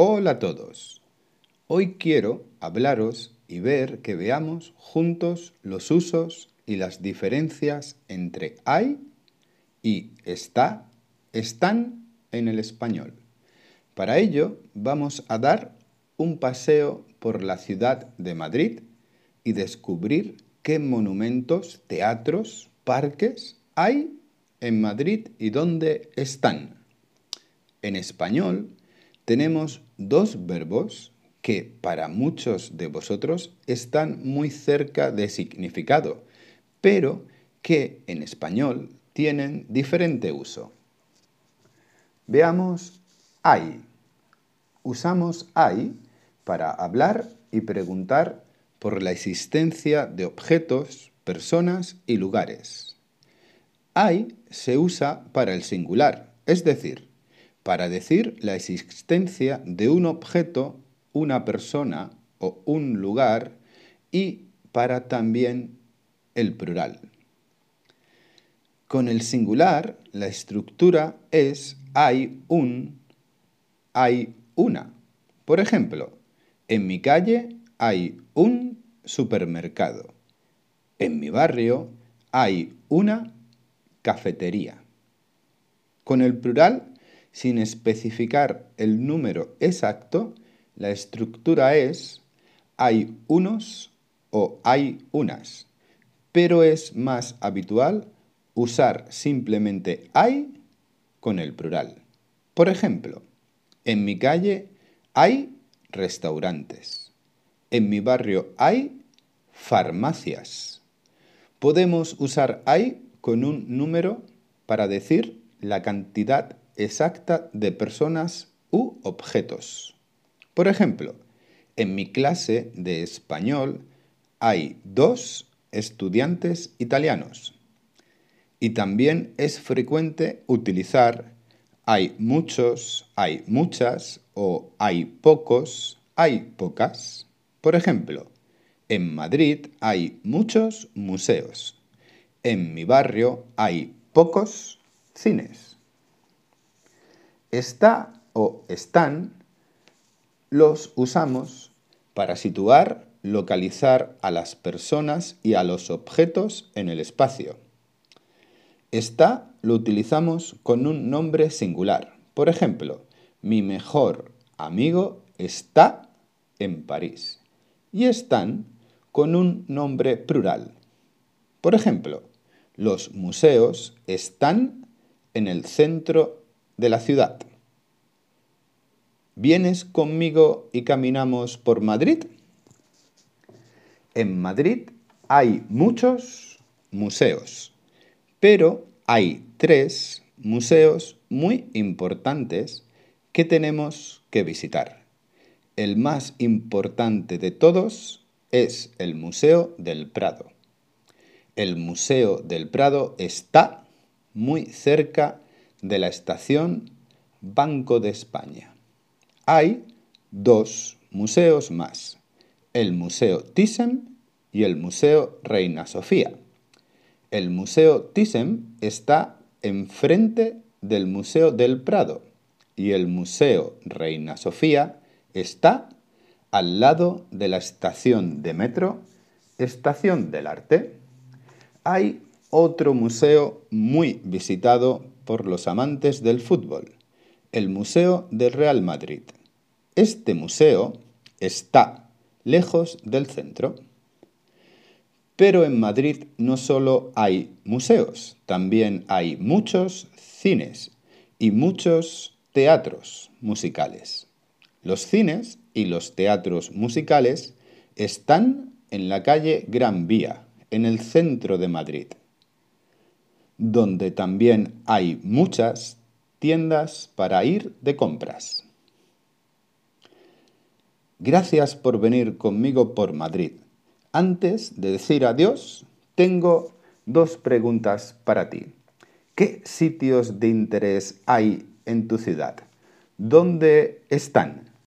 Hola a todos. Hoy quiero hablaros y ver que veamos juntos los usos y las diferencias entre hay y está, están en el español. Para ello vamos a dar un paseo por la ciudad de Madrid y descubrir qué monumentos, teatros, parques hay en Madrid y dónde están. En español tenemos dos verbos que para muchos de vosotros están muy cerca de significado, pero que en español tienen diferente uso. Veamos hay. Usamos hay para hablar y preguntar por la existencia de objetos, personas y lugares. Hay se usa para el singular, es decir, para decir la existencia de un objeto, una persona o un lugar y para también el plural. Con el singular, la estructura es hay un, hay una. Por ejemplo, en mi calle hay un supermercado. En mi barrio hay una cafetería. Con el plural, sin especificar el número exacto, la estructura es hay unos o hay unas, pero es más habitual usar simplemente hay con el plural. Por ejemplo, en mi calle hay restaurantes. En mi barrio hay farmacias. Podemos usar hay con un número para decir la cantidad exacta de personas u objetos. Por ejemplo, en mi clase de español hay dos estudiantes italianos. Y también es frecuente utilizar hay muchos, hay muchas o hay pocos, hay pocas. Por ejemplo, en Madrid hay muchos museos. En mi barrio hay pocos cines. Está o están los usamos para situar, localizar a las personas y a los objetos en el espacio. Está lo utilizamos con un nombre singular. Por ejemplo, mi mejor amigo está en París. Y están con un nombre plural. Por ejemplo, los museos están en el centro de la ciudad. ¿Vienes conmigo y caminamos por Madrid? En Madrid hay muchos museos, pero hay tres museos muy importantes que tenemos que visitar. El más importante de todos es el Museo del Prado. El Museo del Prado está muy cerca de la estación Banco de España. Hay dos museos más, el Museo Thyssen y el Museo Reina Sofía. El Museo Thyssen está enfrente del Museo del Prado y el Museo Reina Sofía está al lado de la estación de metro Estación del Arte hay otro museo muy visitado por los amantes del fútbol, el Museo del Real Madrid. Este museo está lejos del centro. Pero en Madrid no solo hay museos, también hay muchos cines y muchos teatros musicales. Los cines y los teatros musicales están en la calle Gran Vía, en el centro de Madrid, donde también hay muchas tiendas para ir de compras. Gracias por venir conmigo por Madrid. Antes de decir adiós, tengo dos preguntas para ti. ¿Qué sitios de interés hay en tu ciudad? ¿Dónde están?